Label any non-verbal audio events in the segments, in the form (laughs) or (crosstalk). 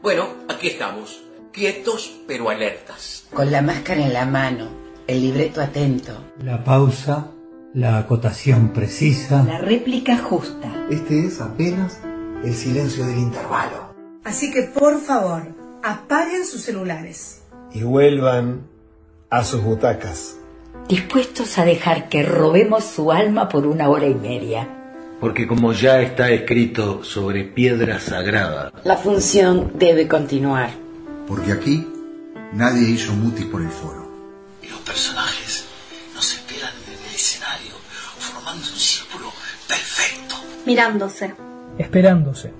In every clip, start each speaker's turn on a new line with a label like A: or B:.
A: Bueno, aquí estamos, quietos pero alertas.
B: Con la máscara en la mano, el libreto atento.
C: La pausa, la acotación precisa.
D: La réplica justa.
E: Este es apenas el silencio del intervalo.
F: Así que por favor, apaguen sus celulares.
G: Y vuelvan a sus butacas.
D: Dispuestos a dejar que robemos su alma por una hora y media.
H: Porque como ya está escrito sobre piedra sagrada,
B: La función debe continuar.
I: Porque aquí nadie hizo mutis por el foro.
J: Los personajes nos esperan en el escenario, formando un círculo perfecto.
K: Mirándose.
L: Esperándose.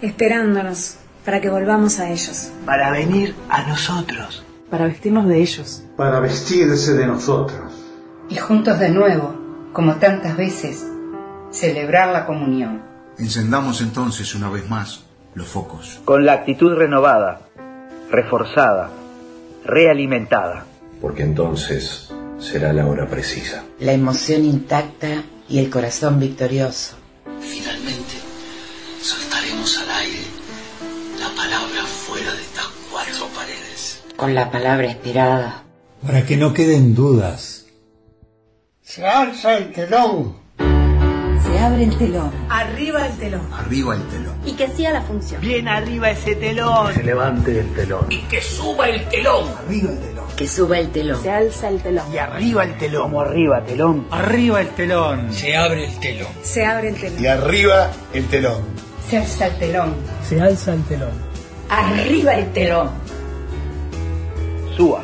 F: Esperándonos para que volvamos a ellos.
J: Para venir a nosotros.
M: Para vestirnos de ellos.
N: Para vestirse de nosotros.
B: Y juntos de nuevo, como tantas veces, celebrar la comunión.
I: Encendamos entonces una vez más los focos.
O: Con la actitud renovada, reforzada, realimentada.
H: porque entonces será la hora precisa.
B: La emoción intacta y el corazón victorioso.
J: Finalmente, soltaremos al aire la palabra fuera de estas cuatro paredes.
B: Con la palabra esperada.
C: Para que no queden dudas.
N: Se alza el telón.
D: Se abre el telón.
F: Arriba el telón.
I: Arriba el telón.
K: Y que siga la función.
O: Bien arriba ese telón.
H: Se levante el telón.
A: Y que suba el telón.
E: Arriba el telón.
B: Que suba el telón.
M: Se alza el telón.
O: Y arriba el telón. Como arriba, telón.
C: Arriba el telón.
A: Se abre el telón.
F: Se abre el telón.
G: Y arriba el telón.
B: Se alza el telón.
L: Se alza el telón.
D: Arriba el telón.
O: SUA.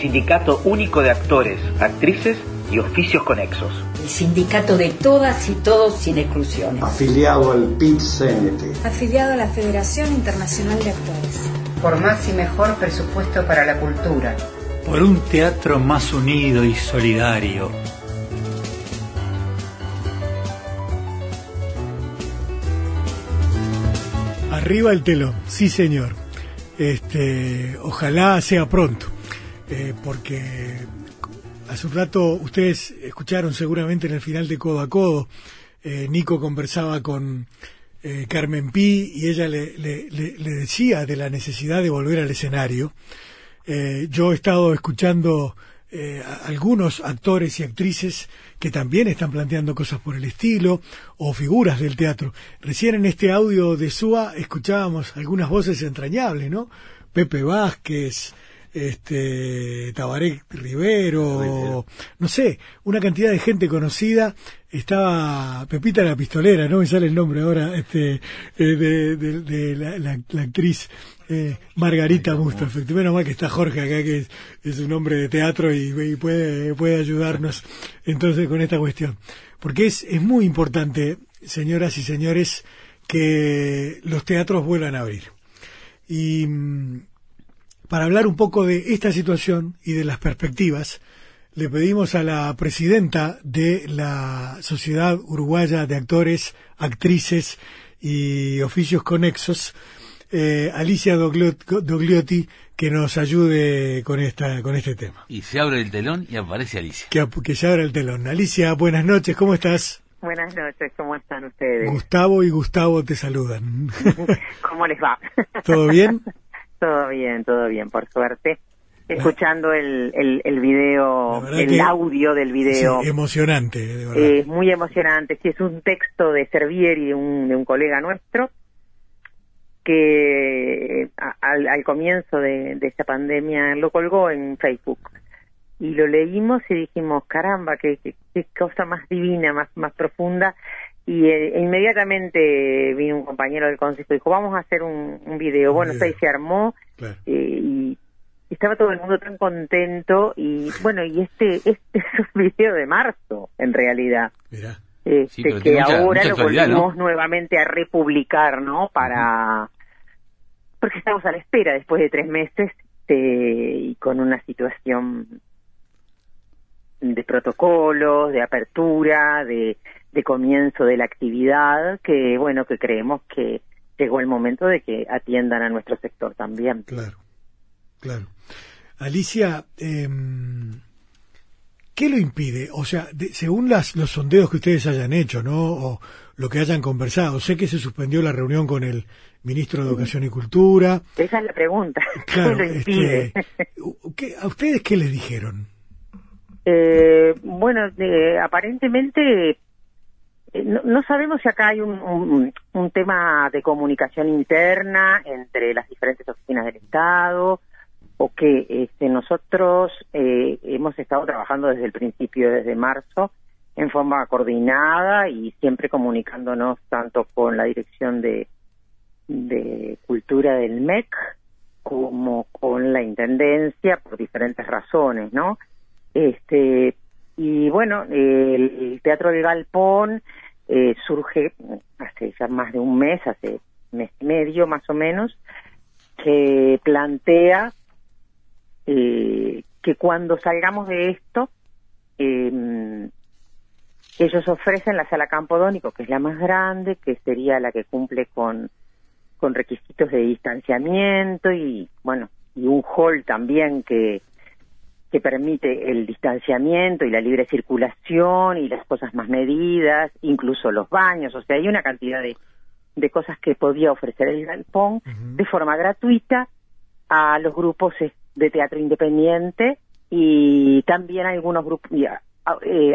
O: Sindicato Único de Actores, Actrices y Oficios Conexos.
D: El sindicato de todas y todos sin exclusiones.
N: Afiliado al PIT-CNT.
F: Afiliado a la Federación Internacional de Actores.
B: Por más y mejor presupuesto para la cultura.
C: Por un teatro más unido y solidario.
L: Arriba el telón, sí señor. Este, ojalá sea pronto, eh, porque hace un rato ustedes escucharon seguramente en el final de Codo a Codo, eh, Nico conversaba con eh, Carmen Pi y ella le, decía de la necesidad de volver al escenario. Eh, yo he estado escuchando algunos actores y actrices que también están planteando cosas por el estilo o figuras del teatro. Recién en este audio de SUA escuchábamos algunas voces entrañables, ¿no? Pepe Vázquez, este Tabaré Rivero, no sé, una cantidad de gente conocida. Estaba Pepita la pistolera, no me sale el nombre ahora, este, eh, de, de- de la, la- la actriz eh, Margarita efectivamente. Menos mal que está Jorge acá, que es, es un hombre de teatro y, y puede, puede ayudarnos entonces con esta cuestión. Porque es, es muy importante, señoras y señores, que los teatros vuelvan a abrir. Y mm, para hablar un poco de esta situación y de las perspectivas, le pedimos a la presidenta de la Sociedad Uruguaya de Actores, Actrices y Oficios Conexos, eh, Alicia Doglio- Dogliotti, que nos ayude con esta con este tema.
P: Y se abre el telón y aparece Alicia.
L: Que, que se abra el telón. Alicia, buenas noches, ¿cómo estás?
Q: Buenas noches, ¿cómo están ustedes?
L: Gustavo y Gustavo te saludan. (laughs)
Q: ¿Cómo les va?
L: ¿Todo bien? (laughs)
Q: todo bien, todo bien, por suerte. Escuchando el, el, el video, el audio del video.
L: Sí, emocionante, de verdad.
Q: Es muy emocionante. Sí, es un texto de Servieri, de un, de un colega nuestro, que a- al, al comienzo de, de esta pandemia lo colgó en Facebook. Y lo leímos y dijimos, caramba, qué, qué, qué cosa más divina, más, más profunda. Y eh, inmediatamente vino un compañero del consejo y dijo, vamos a hacer un, un video. Bueno,
L: video.
Q: ahí se armó
L: Claro.
Q: eh, y estaba todo el mundo tan contento y bueno, y este, (laughs) este es un video de marzo, en realidad.
L: Mirá.
Q: Este,
P: Sí,
Q: que
P: mucha-
Q: ahora
P: mucha
Q: lo volvimos nuevamente a republicar, ¿no? Para... Porque estamos a la espera después de tres meses este, y con una situación de protocolos, de apertura, de, de comienzo de la actividad, que bueno, que creemos que llegó el momento de que atiendan a nuestro sector también.
L: Claro, claro. Alicia, em, ¿qué ¿qué lo impide? O sea, según las, los sondeos que ustedes hayan hecho, ¿no? O lo que hayan conversado, sé que se suspendió la reunión con el ministro de Educación y Cultura.
Q: Esa es la pregunta. (laughs) ¿Qué lo impide?
L: Este, ¿A ustedes qué les dijeron?
Q: Eh, bueno, aparentemente eh, no, sabemos si acá hay un, un, tema de comunicación interna entre las diferentes oficinas del Estado o que este, nosotros eh, hemos estado trabajando desde el principio, desde marzo, en forma coordinada y siempre comunicándonos tanto con la dirección de, de cultura del MEC como con la intendencia por diferentes razones, ¿no? Este y bueno, el Teatro del Galpón eh, surge hace ya más de un mes, hace mes y medio más o menos, que plantea eh, que cuando salgamos de esto, eh, ellos ofrecen la sala campodónico, que es la más grande, que sería la que cumple con, con requisitos de distanciamiento y, bueno, y un hall también que, que permite el distanciamiento y la libre circulación y las cosas más medidas, incluso los baños, o sea, hay una cantidad de, de cosas que podía ofrecer el galpón de forma gratuita a los grupos de teatro independiente y también a algunos grupos y a, eh,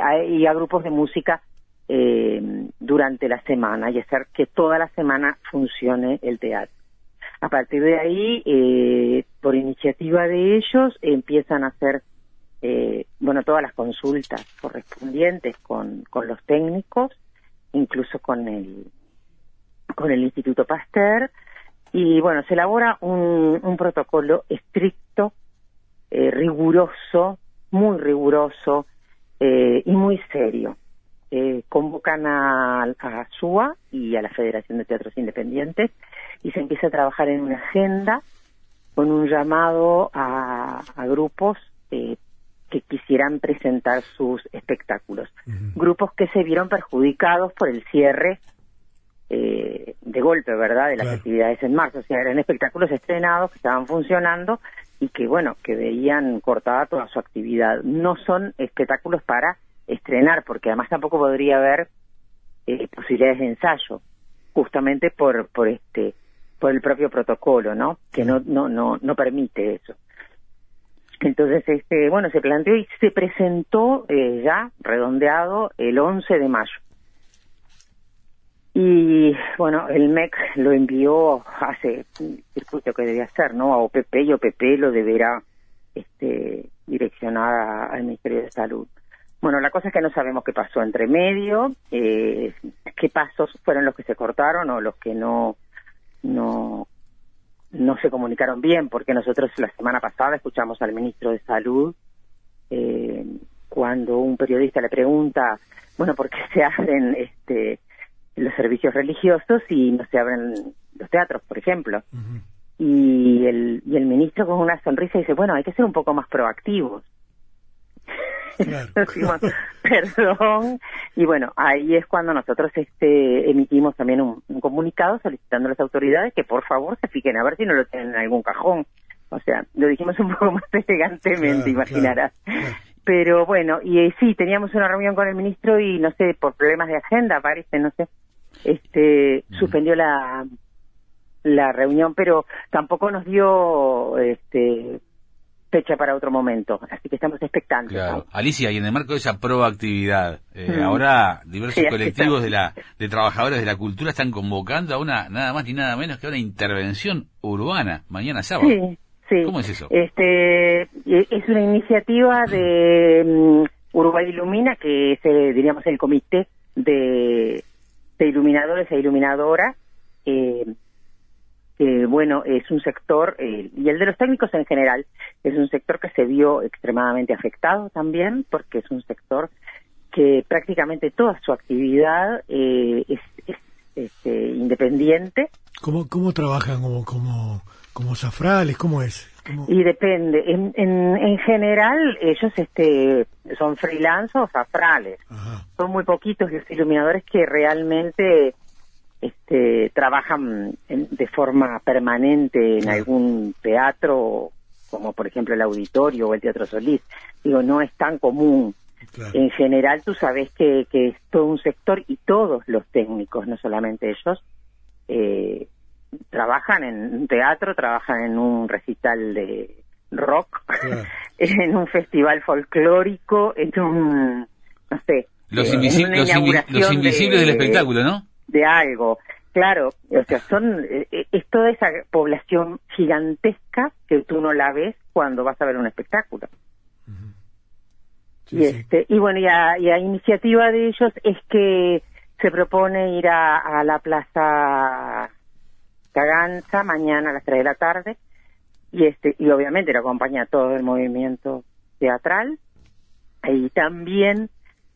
Q: grupos de música eh, durante la semana y hacer que toda la semana funcione el teatro. A partir de ahí, eh, por iniciativa de ellos, empiezan a hacer, eh, bueno, todas las consultas correspondientes con, con los técnicos, incluso con el, con el Instituto Pasteur, y bueno, se elabora un, un protocolo estricto, eh, riguroso, muy riguroso eh, y muy serio. Eh, convocan a, a SUA y a la Federación de Teatros Independientes y se empieza a trabajar en una agenda con un llamado a, grupos eh, que quisieran presentar sus espectáculos. Grupos que se vieron perjudicados por el cierre eh, de golpe, ¿verdad?, de las actividades en marzo. O sea, eran espectáculos estrenados que estaban funcionando y que, bueno, que veían cortada toda su actividad. No son espectáculos para estrenar, porque además tampoco podría haber eh, posibilidades de ensayo, justamente por, por este por el propio protocolo, ¿no? Que no, no, no, no permite eso. Entonces, este, bueno, se planteó y se presentó eh, ya redondeado el 11 de mayo. Y bueno, el MEC lo envió hace circuito que debía hacer, ¿no? A OPP y OPP lo deberá este, direccionar al Ministerio de Salud. Bueno, la cosa es que no sabemos qué pasó entre medio, eh, qué pasos fueron los que se cortaron o los que no no no se comunicaron bien porque nosotros la semana pasada escuchamos al ministro de salud eh, cuando un periodista le pregunta bueno por qué se abren este los servicios religiosos y no se abren los teatros por ejemplo y el y el ministro con una sonrisa dice bueno hay que ser un poco más proactivos (laughs) perdón. Y bueno, ahí es cuando nosotros este, emitimos también un, comunicado solicitando a las autoridades que por favor se fijen a ver si no lo tienen en algún cajón. O sea, lo dijimos un (laughs) poco más elegantemente, imaginarás. Pero bueno, y eh, sí, teníamos una reunión con el ministro y no sé, por problemas de agenda, parece, no sé, este, suspendió la la reunión, pero tampoco nos dio este fecha para otro momento, así que estamos expectantes.
P: Alicia, y en el marco de esa proactividad, eh, ahora diversos colectivos de la de trabajadores de la cultura están convocando a una nada más ni nada menos que a una intervención urbana mañana sábado.
Q: Sí, sí.
P: ¿Cómo es eso?
Q: Este es una iniciativa de mm, Uruguay Ilumina que es eh, diríamos el comité de, de iluminadores e iluminadoras eh, que bueno, es un sector, eh, y el de los técnicos en general, es un sector que se vio extremadamente afectado también, porque es un sector que prácticamente toda su actividad eh, es, este, independiente.
L: ¿Cómo, cómo trabajan como, como, como zafrales? ¿Cómo es?
Q: Y depende. En, en, general, ellos este, son freelance o zafrales. Son muy poquitos los iluminadores que realmente este, trabajan de forma permanente en algún teatro, como por ejemplo el Auditorio o el Teatro Solís. Digo, no es tan común en general tú sabes que, que es todo un sector y todos los técnicos, no solamente ellos, eh, trabajan en un teatro, trabajan en un recital de rock, (laughs) en un festival folclórico, en un, no sé,
P: los,
Q: eh, en
P: invi- invisibles
Q: de-
P: del espectáculo, ¿no?
Q: De algo. Claro, o sea, son eh, eh, es toda esa población gigantesca que tú no la ves cuando vas a ver un espectáculo. y este y bueno, y a, y a iniciativa de ellos es que se propone ir a, a la Plaza Caganza mañana a las 3 de la tarde y este y obviamente lo acompaña todo el movimiento teatral y también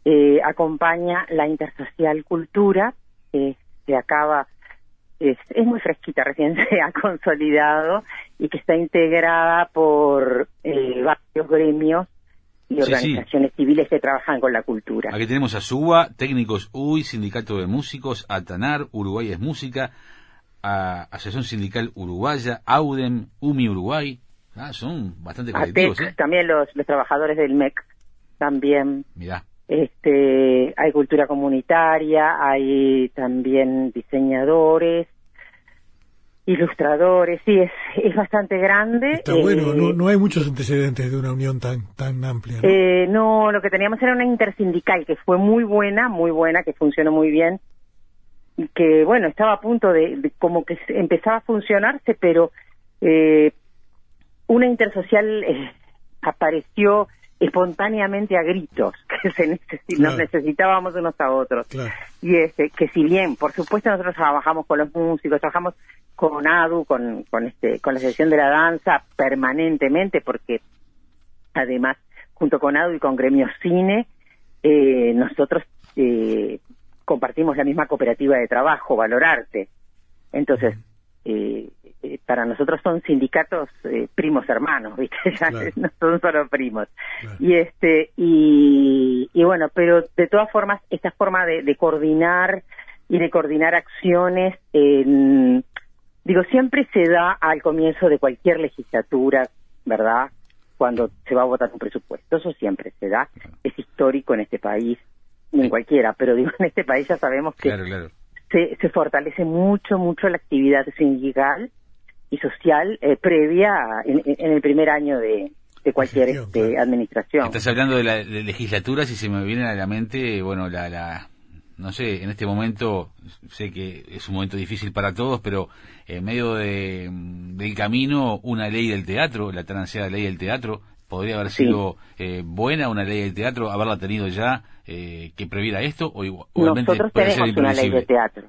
Q: eh, acompaña la Intersocial Cultura que se acaba es, es muy fresquita, recién (laughs) se ha consolidado y que está integrada por eh, varios gremios y
P: Sí, sí.
Q: organizaciones civiles que trabajan con la cultura.
P: Aquí tenemos a SUBA, Técnicos UI, Sindicato de Músicos, ATANAR, Uruguay es Música, a Asociación Sindical Uruguaya, AUDEM, UMI Uruguay. Ah, son bastante colectivos, ¿eh?
Q: también los, los trabajadores del MEC, también.
P: Mirá.
Q: Este, hay cultura comunitaria, hay también diseñadores, ilustradores, sí, es, es bastante grande.
L: Está bueno,
Q: Eh,
L: no, no hay muchos antecedentes de una unión tan tan amplia. ¿no?
Q: Eh, no, lo que teníamos era una intersindical que fue muy buena, muy buena, que funcionó muy bien y que, bueno, estaba a punto de, de como que empezaba a funcionarse, pero eh, una intersocial eh, apareció espontáneamente a gritos, (laughs) que se nos necesitábamos unos a otros.
L: Claro.
Q: Y este, que si bien, por supuesto, nosotros trabajamos con los músicos, trabajamos con ADU, con, con, este, con la sección de la danza permanentemente, porque además, junto con ADU y con Gremio Cine, eh, nosotros eh, compartimos la misma cooperativa de trabajo, Valorarte. Entonces, eh, eh, para nosotros son sindicatos eh, primos hermanos, (laughs) ¿viste?
R: Claro.
Q: no son solo primos. Y este y, y bueno, pero de todas formas esta forma de, de coordinar y de coordinar acciones en- digo siempre se da al comienzo de cualquier legislatura, ¿verdad? Cuando se va a votar un presupuesto, eso siempre se da, es histórico en este país en cualquiera, pero digo en este país ya sabemos que
P: Claro, claro.
Q: Se, se fortalece mucho, mucho la actividad sindical y social eh, previa a- en, en el primer año de, de cualquier este, administración.
P: Estás hablando de la de legislaturas y se me viene a la mente, bueno, la, la, no sé, en este momento, sé que es un momento difícil para todos, pero en medio de, del camino, una ley del teatro, la tan ansiada ley del teatro, podría haber
Q: Sí.
P: sido eh, buena una ley del teatro, haberla tenido ya, eh, que previera esto, o igual-
Q: Nosotros tenemos una ley de teatro.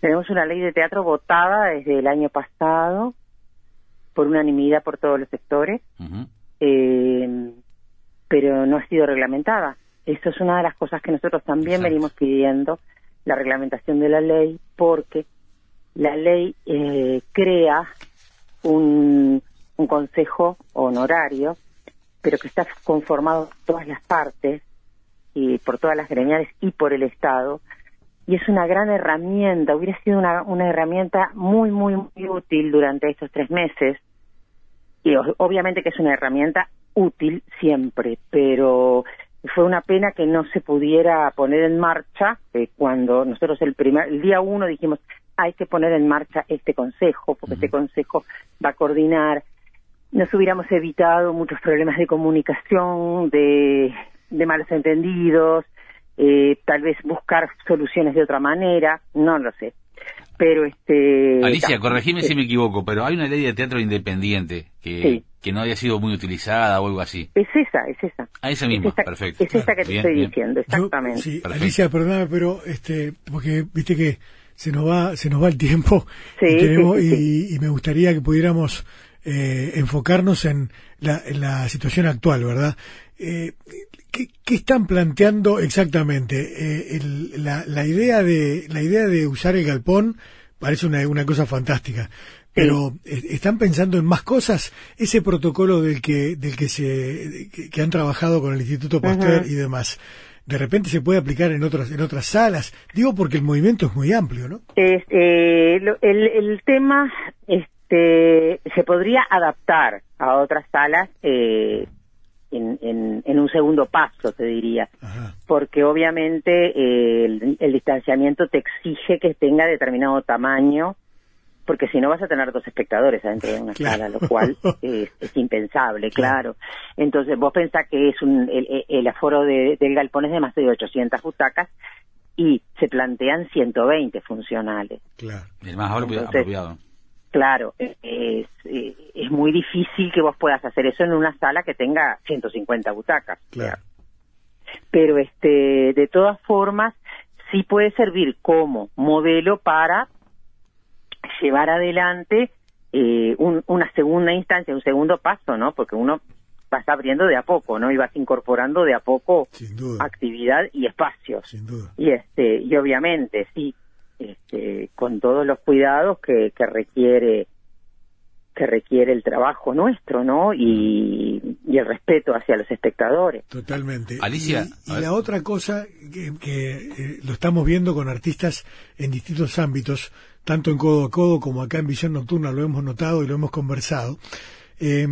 Q: Tenemos una ley de teatro votada desde el año pasado por unanimidad por todos los sectores, eh, pero no ha sido reglamentada. Eso es una de las cosas que nosotros también venimos pidiendo, la reglamentación de la ley, porque la ley eh, crea un, un consejo honorario, pero que está conformado por todas las partes y por todas las gremiales y por el Estado. Y es una gran herramienta, hubiera sido una, una herramienta muy, muy, muy útil durante estos tres meses. Y obviamente que es una herramienta útil siempre, pero fue una pena que no se pudiera poner en marcha eh, cuando nosotros el primer el día uno dijimos hay que poner en marcha este consejo porque este consejo va a coordinar nos hubiéramos evitado muchos problemas de comunicación de, de malos entendidos eh, tal vez buscar soluciones de otra manera no lo sé pero este
P: Alicia,
Q: ta-
P: corregime
Q: sí.
P: si me equivoco, pero hay una ley de teatro independiente que,
Q: Sí.
P: que no había sido muy utilizada o algo así.
Q: es esa es esa
P: A esa misma,
Q: es esta,
P: perfecto.
Q: es esta que te
P: Bien,
Q: estoy
P: bien.
Q: diciendo exactamente
L: Sí,
P: Perfecto.
L: Alicia, perdóname, pero este, porque viste que se nos va, se nos va el tiempo
Q: Sí,
L: y, tenemos-
Q: sí, sí,
L: y- y me gustaría que pudiéramos eh, enfocarnos en la, en la situación actual, ¿verdad? Eh, ¿qué, qué están planteando exactamente? Eh, el- la, la idea de la idea de usar el galpón parece una, una cosa fantástica. Pero están pensando en más cosas. Ese protocolo del que del que se que, que han trabajado con el Instituto Pasteur y demás, de repente se puede aplicar en otras en otras salas. Digo porque el movimiento es muy amplio, ¿no?
Q: Es, lo- el, el tema este, se podría adaptar a otras salas, eh, en, en, en un segundo paso, te diría, porque obviamente eh, el, el distanciamiento te exige que tenga determinado tamaño, porque si no vas a tener dos espectadores adentro de una sala, lo cual (laughs) es, es impensable, claro. Entonces vos pensás que es un, el, el aforo de, del galpón es de más de 800 butacas y se plantean 120 funcionales.
P: Claro. El más apropiado.
Q: Claro, es, es, muy difícil que vos puedas hacer eso en una sala que tenga 150 butacas.
L: Claro.
Q: Pero este, de todas formas, sí puede servir como modelo para llevar adelante eh, un, una segunda instancia, un segundo paso, ¿no? Porque uno vas abriendo de a poco, ¿no? Y vas incorporando de a poco actividad y espacios.
L: Sin duda.
Q: Y este, y obviamente, sí, este, con todos los cuidados que, que requiere que requiere el trabajo nuestro, ¿no? Y, y el respeto hacia los espectadores.
L: Totalmente.
P: Alicia.
L: Y, la otra cosa que, que eh, lo estamos viendo con artistas en distintos ámbitos, tanto en codo a codo como acá en Visión Nocturna lo hemos notado y lo hemos conversado, eh,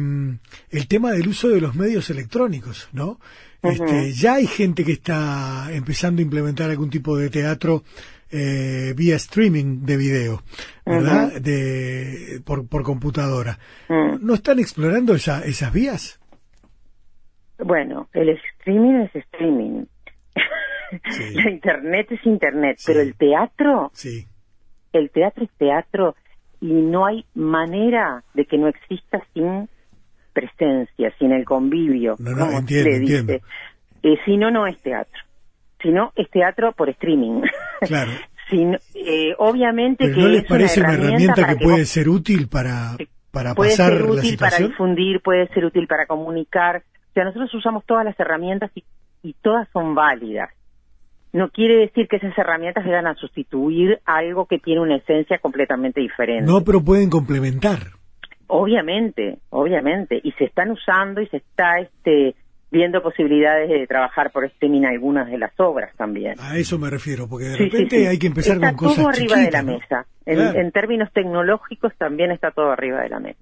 L: el tema del uso de los medios electrónicos, ¿no? Este, ya hay gente que está empezando a implementar algún tipo de teatro eh, vía streaming de video, ¿verdad? de, por, por computadora.
Q: Mm.
L: ¿No están explorando esa, esas vías?
Q: Bueno, el streaming es streaming. (laughs) La internet es internet, pero el teatro,
L: sí.
Q: el teatro es teatro y no hay manera de que no exista sin presencia, sin el convivio.
L: No, no,
Q: como
L: entiendo,
Q: dice. Eh, si no, no es teatro. Si no, es teatro por streaming. (laughs)
L: Claro.
Q: Si no- eh, obviamente
L: ¿Pero
Q: que
L: no les
Q: es
L: parece una herramienta
Q: para
L: que puede
Q: vos-
L: ser útil para, para
Q: puede
L: pasar
Q: ser
L: la
Q: útil para
L: situación?
Q: difundir, puede ser útil para comunicar. O sea, nosotros usamos todas las herramientas y, y todas son válidas. No quiere decir que esas herramientas vayan a sustituir algo que tiene una esencia completamente diferente.
L: No, pero pueden complementar.
Q: Obviamente, obviamente. Y se están usando y se está este, viendo posibilidades de trabajar por streaming algunas de las obras también.
L: A eso me refiero, porque de
Q: Sí,
L: repente
Q: sí.
L: hay que empezar
Q: está
L: con cosas
Q: todo arriba de la mesa. En,
L: Claro.
Q: en términos tecnológicos también está todo arriba de la mesa.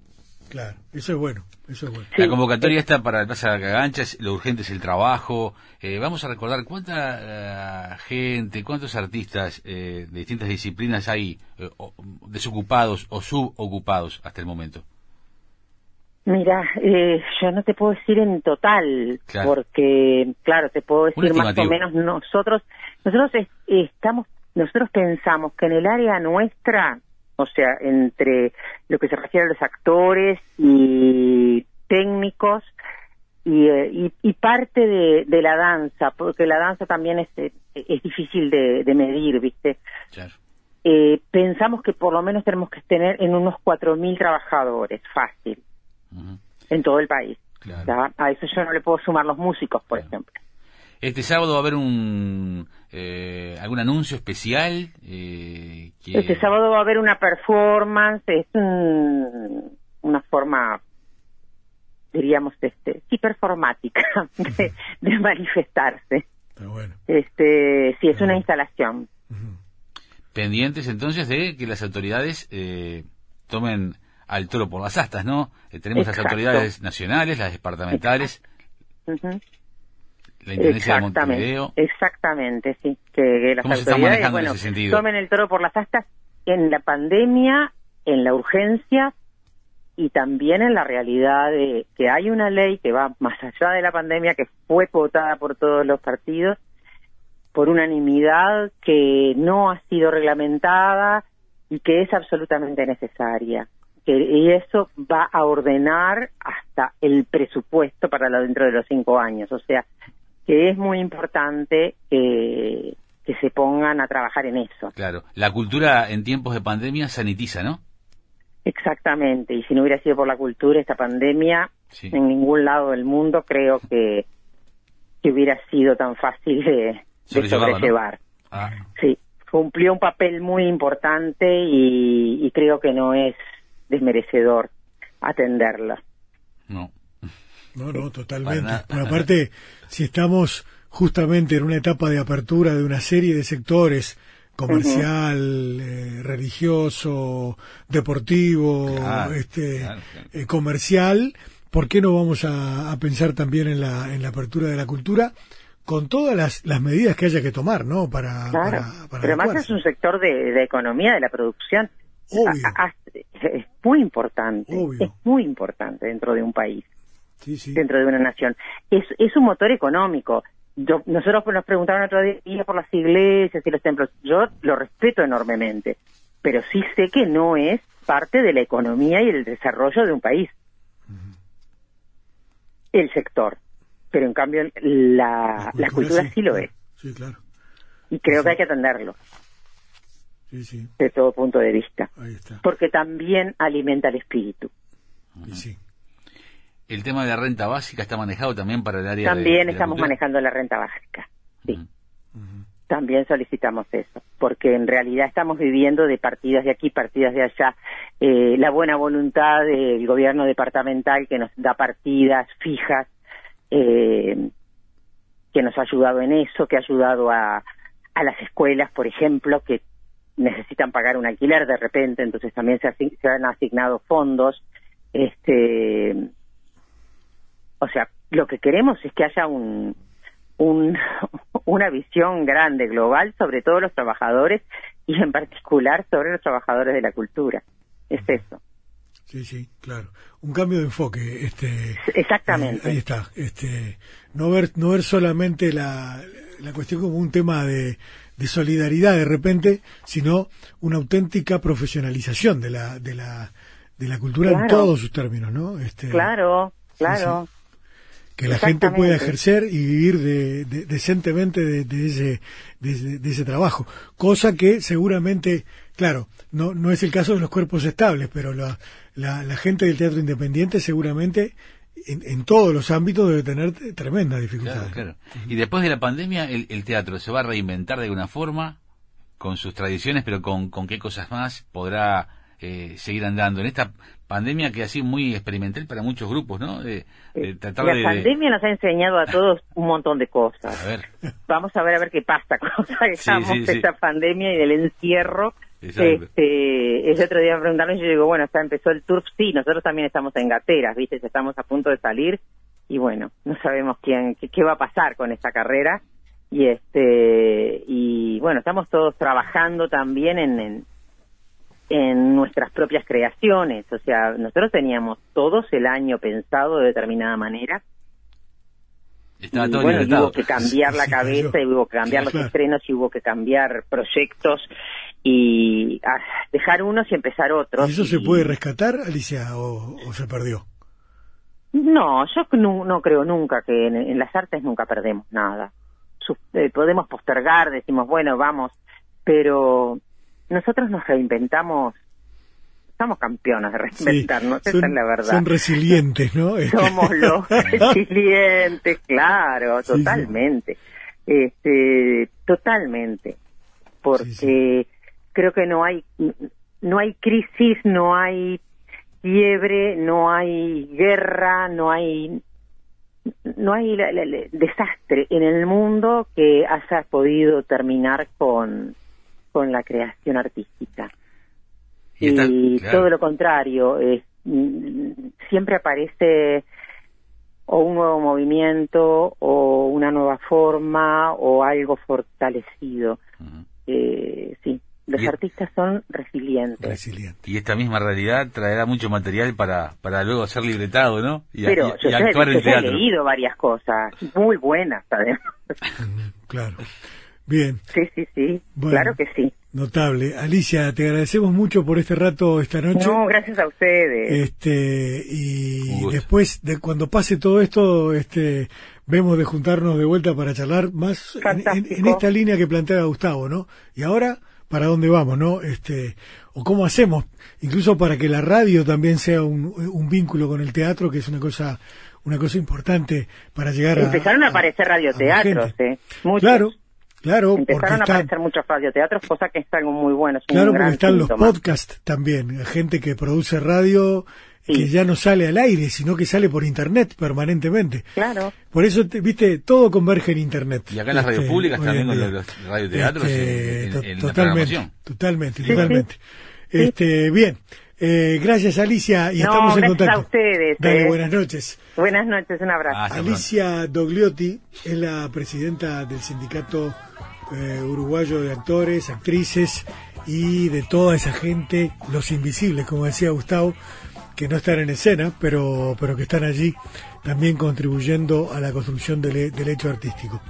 L: Claro, eso es bueno, eso es bueno.
P: La convocatoria está para la Plaza Cagancha, es- lo urgente es el trabajo. Eh, vamos a recordar cuánta eh, gente, cuántos artistas eh, de distintas disciplinas hay eh, o- desocupados o subocupados hasta el momento.
Q: Mira, eh, yo no te puedo decir en total,
P: Claro.
Q: porque, claro, te puedo decir más o menos nosotros, nosotros es- estamos, nosotros pensamos que en el área nuestra, o sea, entre lo que se refiere a los actores y técnicos y, eh, y, y parte de, de la danza, porque la danza también es, eh, es difícil de, de medir, ¿viste? Eh, pensamos que por lo menos tenemos que tener en unos 4.000 trabajadores, fácil en todo el país. ¿ya? A eso yo no le puedo sumar los músicos, por ejemplo.
P: Este sábado va a haber un eh, algún anuncio especial. Eh, que-
Q: Este sábado va a haber una performance, es un- una forma, diríamos, este, sí, performática (laughs) de, de manifestarse. Este, sí, es una instalación.
P: pendientes entonces de que las autoridades eh, tomen al toro por las astas, ¿no? Eh, tenemos las autoridades nacionales, las departamentales, la Intendencia de Montevideo.
Q: exactamente, sí. Que, que las
P: ¿Cómo se está
Q: autoridades,
P: manejando en ese sentido?
Q: tomen el toro por las astas en la pandemia, en la urgencia y también en la realidad de que hay una ley que va más allá de la pandemia, que fue votada por todos los partidos por unanimidad, que no ha sido reglamentada y que es absolutamente necesaria. Que, y eso va a ordenar hasta el presupuesto para lo dentro de los cinco años. O sea, que es muy importante que, que se pongan a trabajar en eso.
P: Claro, la cultura en tiempos de pandemia sanitiza, ¿no?
Q: Exactamente. Y si no hubiera sido por la cultura, esta pandemia,
P: Sí.
Q: en ningún lado del mundo creo que, que hubiera sido tan fácil de, de sobrellevar.
P: Ah,
Q: Sí, cumplió un papel muy importante y, y creo que no es desmerecedor atenderla.
P: no.
L: No, no, (laughs) totalmente. Pero aparte, si estamos justamente en una etapa de apertura de una serie de sectores, comercial, eh, religioso, deportivo,
P: Claro,
L: este,
P: claro,
L: eh, comercial, ¿por qué no vamos a, a pensar también en la, en la apertura de la cultura? con todas las, las medidas que haya que tomar, ¿no? Para,
Q: claro,
L: para, para
Q: pero además es un sector de, de economía, de la producción. A- a- es muy importante,
L: Obvio.
Q: es muy importante dentro de un país,
L: Sí, sí.
Q: dentro de una nación. Es, es un motor económico. Yo, nosotros nos preguntaron otro día por las iglesias y los templos. Yo lo respeto enormemente, pero sí sé que no es parte de la economía y el desarrollo de un país. El sector. Pero en cambio la, la cultura, sí, lo es.
L: Sí, claro.
Q: Y creo que hay que atenderlo
L: Sí, sí.
Q: de todo punto de vista.
L: Ahí está.
Q: Porque también alimenta el espíritu.
L: Y sí.
P: El tema de la renta básica está manejado también para el área de-
Q: También
P: de la
Q: estamos manejando la renta básica. Sí. También solicitamos eso, porque en realidad estamos viviendo de partidas de aquí, partidas de allá. Eh, la buena voluntad del gobierno departamental que nos da partidas fijas, eh, que nos ha ayudado en eso, que ha ayudado a, a las escuelas, por ejemplo, que necesitan pagar un alquiler de repente, entonces también se, asign- se han asignado fondos. Este, o sea, lo que queremos es que haya un, un, (laughs) una visión grande, global, sobre todos los trabajadores y en particular sobre los trabajadores de la cultura. Es eso.
L: Sí, sí, claro. Un cambio de enfoque, este.
Q: Exactamente.
L: eh, ahí está. Este, no ver, no ver solamente la, la cuestión como un tema de, de solidaridad de repente, sino una auténtica profesionalización de la, de la, de la cultura en todos sus términos, ¿no? Este,
Q: Claro,
L: sí.
Q: claro.
L: que la gente pueda ejercer y vivir de, de- decentemente de, de ese, de, ese- de ese trabajo. Cosa que seguramente, claro, no, no es el caso de los cuerpos estables, pero la, la, la gente del teatro independiente seguramente en, en todos los ámbitos debe tener tremendas dificultades.
P: Claro, claro. Y después de la pandemia, el, el teatro se va a reinventar de alguna forma, con sus tradiciones, pero con, con qué cosas más podrá eh, seguir andando. En esta pandemia que ha sido muy experimental para muchos grupos, ¿no? De, de tratar
Q: La
P: de- de-
Q: pandemia nos ha enseñado a (laughs) todos un montón de cosas.
P: A ver,
Q: Vamos a ver a ver qué pasa cuando (laughs) salgamos
P: sí,
Q: de
P: sí.
Q: esta pandemia y del encierro. Este, el otro día me preguntaron y yo digo, bueno, ya empezó el turf, sí, nosotros también estamos en gateras, ¿viste? Ya Estamos a punto de salir y bueno, no sabemos quién, qué, qué va a pasar con esta carrera. Y este, y bueno, estamos todos trabajando también en, en, en nuestras propias creaciones, o sea, nosotros teníamos todos el año pensado de determinada manera
P: estaba
Q: y
P: todo
Q: bueno,
P: libertado.
Q: hubo que cambiar la cabeza y hubo que cambiar
L: Sí,
Q: los
L: claro.
Q: estrenos y hubo que cambiar proyectos y ah, dejar unos y empezar otros.
L: ¿Y eso se puede rescatar, Alicia, o, o se perdió?
Q: No, yo no, no creo nunca que en, en las artes nunca perdemos nada. Sus- eh, podemos postergar, decimos, bueno, vamos, pero nosotros nos reinventamos, somos campeones de
L: Sí,
Q: reinventarnos, esa es la verdad.
L: son resilientes, ¿no? (laughs)
Q: Somos (laughs) los resilientes, claro,
L: Sí, sí.
Q: totalmente. Este, totalmente. Porque creo que no hay no hay crisis, no hay fiebre, no hay guerra, no hay no hay la- la- la- desastre en el mundo que haya podido terminar con con la creación artística
P: Y está-
Q: y
P: claro.
Q: todo lo contrario es, mm, siempre aparece o un nuevo movimiento o una nueva forma o algo fortalecido Eh, sí los
P: Y-
Q: artistas son resilientes
L: Resiliente.
P: Y esta misma realidad traerá mucho material para, para luego ser libretado, ¿no? Y,
Q: pero
P: y-
Q: yo,
P: y actuar
Q: yo
P: en
Q: he
P: teatro.
Q: leído varias cosas muy buenas además (laughs)
L: Claro. Bien,
Q: sí sí sí
L: Bueno.
Q: claro que sí
L: notable. Alicia, te agradecemos mucho por este rato esta noche.
Q: no gracias a ustedes
L: Este, y después de cuando pase todo esto, este, vemos de juntarnos de vuelta para charlar más en, en-
Q: Fantástico.
L: en esta línea que plantea Gustavo, ¿no? Y ahora, ¿para dónde vamos, no? Este, o cómo hacemos, incluso para que la radio también sea un, un vínculo con el teatro, que es una cosa, una cosa importante para llegar a.
Q: empezaron a, aparecer radioteatros eh muchos
L: Claro, claro, porque
Q: empezaron a
L: están,
Q: aparecer muchos radioteatros cosa que es algo muy bueno es un
L: Claro, porque
Q: gran
L: están los
Q: síntoma.
L: podcasts también, gente que produce radio que
Q: Sí.
L: ya no sale al aire, sino que sale por internet permanentemente.
Q: claro
L: Por eso, te- viste, todo converge en internet.
P: Y acá en las radios
L: Este,
P: públicas
L: hoy
P: también con
L: día.
P: los radioteatros
L: Este,
P: en, en- en la
L: totalmente,
P: programación.
L: totalmente,
Q: Sí,
L: totalmente. Este, bien, Eh, gracias Alicia y
Q: no,
L: estamos en
Q: gracias
L: contacto.
Q: a ustedes.
L: Dale,
Q: eh.
L: buenas noches.
Q: Buenas noches, un abrazo.
L: Alicia Dogliotti es la presidenta del sindicato eh, uruguayo de actores, actrices y de toda esa gente, los invisibles, como decía Gustavo, que no están en escena, pero, pero que están allí también contribuyendo a la construcción del, del hecho artístico.